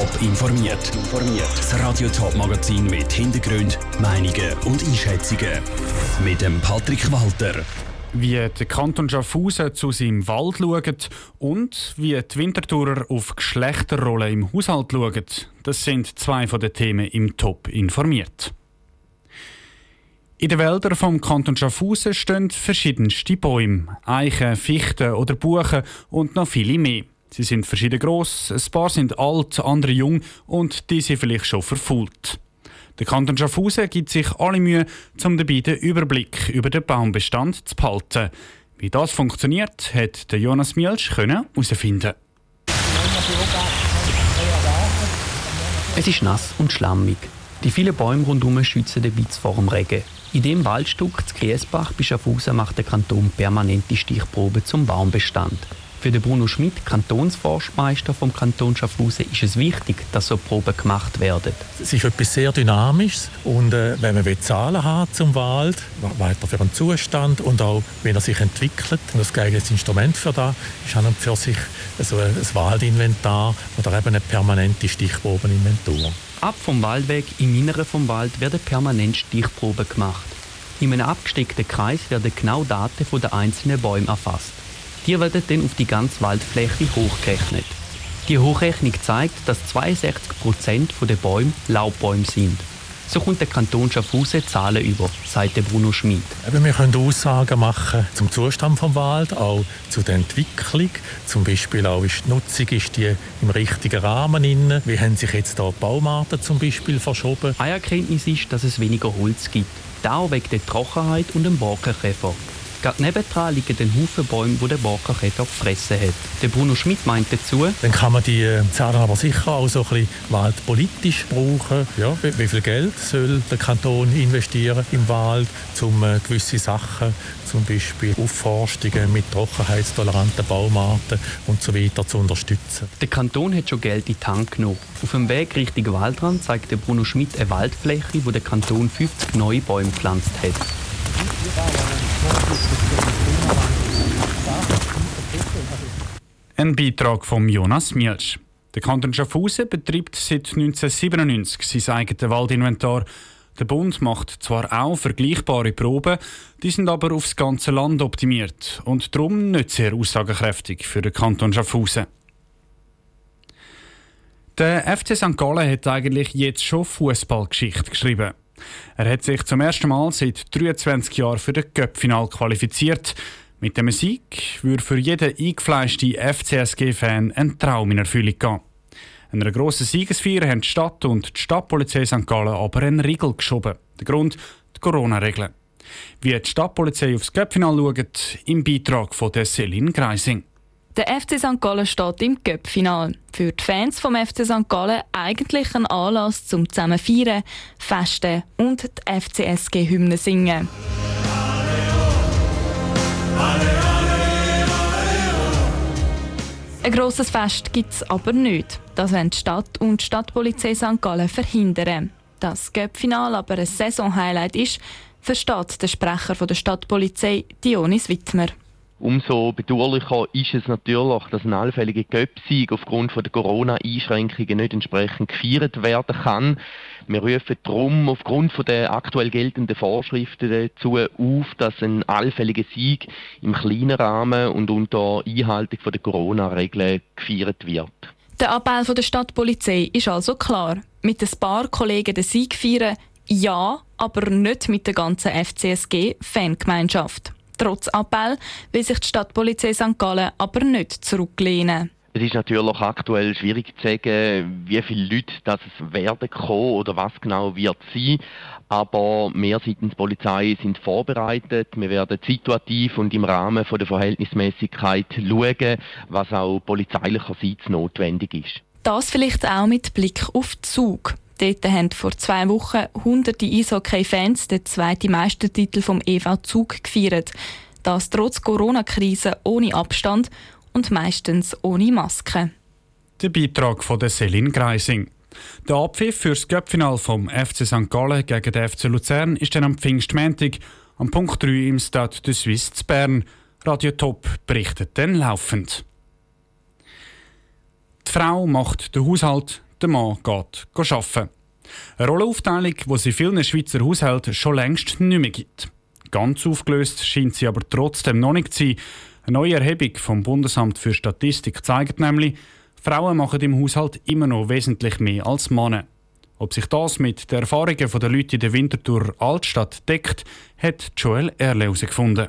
Top informiert. Das Radio Top Magazin mit Hintergrund, Meinungen und Einschätzungen mit dem Patrick Walter. Wie der Kanton Schaffhausen zu seinem Wald schaut und wie die Wintertourer auf Geschlechterrollen im Haushalt schauen, das sind zwei von den Themen im Top informiert. In den Wäldern vom Kanton Schaffhausen stehen verschiedenste Bäume, Eichen, Fichten oder Buchen und noch viele mehr. Sie sind verschieden gross, ein paar sind alt, andere jung und die sind vielleicht schon verfault. Der Kanton Schaffhausen gibt sich alle Mühe, um dabei den Überblick über den Baumbestand zu behalten. Wie das funktioniert, hat Jonas Mielsch herausfinden. Es ist nass und schlammig. Die vielen Bäume rundherum schützen den Witz vor dem Regen. In dem Waldstück zu Griesbach bei Schaffhausen macht der Kanton permanente Stichproben zum Baumbestand. Für den Bruno Schmidt, Kantonsforstmeister vom Kanton Schaffhausen, ist es wichtig, dass so Proben gemacht werden. Es ist etwas sehr Dynamisches und äh, wenn man Zahlen hat zum Wald, weiter für einen Zustand und auch, wenn er sich entwickelt, und das geeignete Instrument für das ist an und für sich so ein, ein Waldinventar oder eben eine permanente Stichprobeninventur. Ab vom Waldweg im Inneren vom Wald werden permanent Stichproben gemacht. In einem abgesteckten Kreis werden genau Daten von den einzelnen Bäumen erfasst. Die werden dann auf die ganze Waldfläche hochgerechnet. Die Hochrechnung zeigt, dass 62% der Bäume Laubbäume sind. So kommt der Kanton Schaffhausen Zahlen über, sagt Bruno Schmid. wir können Aussagen machen zum Zustand vom Wald, auch zu der Entwicklung. Zum Beispiel auch ist die Nutzung ist die im richtigen Rahmen inne. Wie haben sich jetzt da die Baumarten zum Beispiel verschoben? Eine Erkenntnis ist, dass es weniger Holz gibt. Da wegen der Trockenheit und dem Borkenkäfer. Gerade nebendran liegen ein Haufen Bäume, die der Borkenkäfer gefressen hat. Der Bruno Schmidt meint dazu, dann kann man die äh, Zahlen aber sicher auch so ein bisschen waldpolitisch brauchen. Ja, wie, viel Geld soll der Kanton investieren im Wald, um äh, gewisse Sachen, zum Beispiel Aufforstungen mit trockenheitstoleranten Baumarten und so weiter zu unterstützen. Der Kanton hat schon Geld in die Hand genommen. Auf dem Weg Richtung Waldrand zeigt der Bruno Schmidt eine Waldfläche, wo der Kanton 50 neue Bäume gepflanzt hat. Ein Beitrag von Jonas Mielsch. Der Kanton Schaffhausen betreibt seit 1997 sein eigenes Waldinventar. Der Bund macht zwar auch vergleichbare Proben, die sind aber aufs ganze Land optimiert und darum nicht sehr aussagekräftig für den Kanton Schaffhausen. Der FC St. Gallen hat eigentlich jetzt schon Fußballgeschichte geschrieben. Er hat sich zum ersten Mal seit 23 Jahren für das Göppfinal qualifiziert. Mit dem Sieg würde für jeden eingefleischten FCSG-Fan ein Traum in Erfüllung gehen. Einer grossen Siegesfeier haben die Stadt und die Stadtpolizei St. Gallen aber einen Riegel geschoben. Der Grund? Die Corona-Regeln. Wie die Stadtpolizei aufs Göppfinal schaut, im Beitrag von Celine Greising. Der FC St. Gallen steht im Cup-Final. Für die Fans vom FC St. Gallen eigentlich ein Anlass zum zusammen feiern, festen und die FCSG-Hymne singen. Ein grosses Fest gibt es aber nicht. Das wollen die Stadt und die Stadtpolizei St. Gallen verhindern. Das Cup-Final aber ein Saison-Highlight ist, versteht der Sprecher der Stadtpolizei Dionis Wittmer. Umso bedauerlicher ist es natürlich, dass ein allfälliger Göpsieg aufgrund der Corona-Einschränkungen nicht entsprechend gefeiert werden kann. Wir rufen darum aufgrund der aktuell geltenden Vorschriften dazu auf, dass ein allfälliger Sieg im kleinen Rahmen und unter Einhaltung der Corona-Regeln gefeiert wird. Der Appell der Stadtpolizei ist also klar. Mit ein paar Kollegen den Sieg feiern, ja, aber nicht mit der ganzen FCSG-Fangemeinschaft. Trotz Appell will sich die Stadtpolizei St. Gallen aber nicht zurücklehnen. Es ist natürlich aktuell schwierig zu sagen, wie viele Leute das werden kommen oder was genau wird sein. Aber wir seitens Polizei sind vorbereitet. Wir werden situativ und im Rahmen von der Verhältnismäßigkeit schauen, was auch polizeilicherseits notwendig ist. Das vielleicht auch mit Blick auf Zug. Dort haben vor zwei Wochen hunderte Eishockey-Fans den zweiten Meistertitel vom EV Zug gefeiert. Das trotz Corona-Krise ohne Abstand und meistens ohne Maske. Der Beitrag von der Selin Greising. Der Abpfiff für das Göppfinal vom FC St. Gallen gegen den FC Luzern ist dann am Pfingstmäntig am Punkt 3 im Stade de Suisse zu Bern. Radio Top berichtet dann laufend. Die Frau macht den Haushalt, der Mann geht arbeiten. Eine Rollenaufteilung, die es in vielen Schweizer Haushalten schon längst nicht mehr gibt. Ganz aufgelöst scheint sie aber trotzdem noch nicht zu sein. Eine neue Erhebung vom Bundesamt für Statistik zeigt nämlich, Frauen machen im Haushalt immer noch wesentlich mehr als Männer. Ob sich das mit den Erfahrungen der Leute in der Winterthur Altstadt deckt, hat Joel Erle herausgefunden.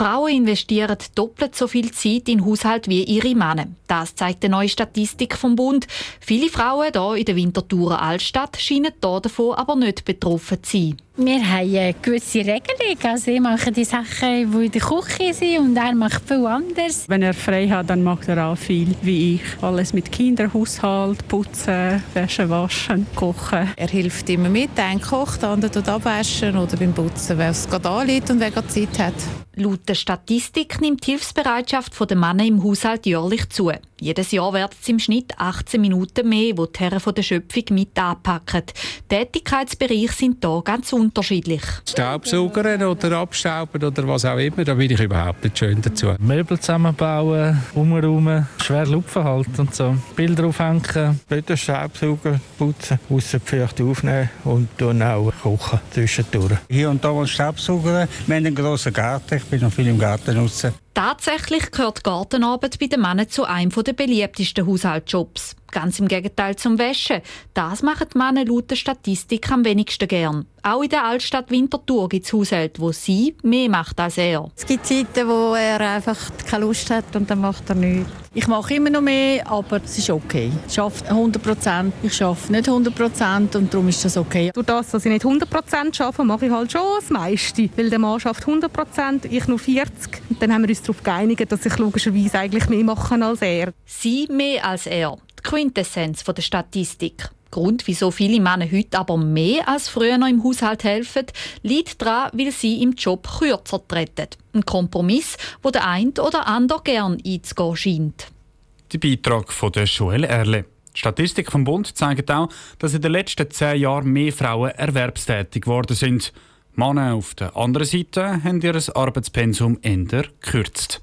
Frauen investieren doppelt so viel Zeit in Haushalt wie ihre Männer. Das zeigt eine neue Statistik vom Bund. Viele Frauen hier in der Winterthurer Altstadt scheinen davon aber nicht betroffen zu sein. Wir haben eine gewisse Regelung. Also ich mache die Sachen, die in der Küche sind und er macht viel anders. Wenn er frei hat, dann macht er auch viel wie ich. Alles mit Kindern, Haushalt, Putzen, Wäsche waschen, kochen. Er hilft immer mit. Der eine kocht, der andere abwaschen oder beim Putzen, wer es gerade anliegt und wer gerade Zeit hat. Laut der Statistik nimmt die Hilfsbereitschaft der Männer im Haushalt jährlich zu. Jedes Jahr werden es im Schnitt 18 Minuten mehr, wo die Herren der Schöpfung mit anpacken. Tätigkeitsbereiche sind hier ganz unterschiedlich. Staubsaugern oder abstauben oder was auch immer, da bin ich überhaupt nicht schön dazu. Möbel zusammenbauen, umräumen, schwer lupfen halt und so. Bilder aufhängen. Bitte Staubsaugen, putzen, Aussenpflicht aufnehmen und dann auch kochen zwischendurch. Hier und da mal Staubsaugen. Wir haben einen grossen Garten, ich bin noch viel im Garten nutzen. Tatsächlich gehört Gartenarbeit bei den Männern zu einem der beliebtesten Haushaltsjobs. Ganz im Gegenteil zum Wäschen. Das machen die Männer laut der Statistik am wenigsten gern. Auch in der Altstadt Winterthur gibt es Haushalte, wo sie mehr macht als er. Es gibt Zeiten, wo er einfach keine Lust hat und dann macht er nichts. Ich mache immer noch mehr, aber es ist okay. Ich arbeite 100 Prozent, ich arbeite nicht 100 Prozent und darum ist das okay. Durch das, dass ich nicht 100 Prozent arbeite, mache ich halt schon das meiste. Weil der Mann arbeitet 100 Prozent, ich nur 40. Und dann haben wir uns darauf geeinigt, dass ich logischerweise eigentlich mehr mache als er. Sie mehr als er. Die Quintessenz der Statistik. Grund, wieso viele Männer heute aber mehr als früher noch im Haushalt helfen, liegt daran, weil sie im Job kürzer treten. Ein Kompromiss, wo der eine oder andere gern einzugehen scheint. Der Beitrag von der Joel Erle. Die Statistik vom Bund zeigt auch, dass in den letzten zehn Jahren mehr Frauen erwerbstätig geworden sind. Männer auf der anderen Seite haben ihr Arbeitspensum eher gekürzt.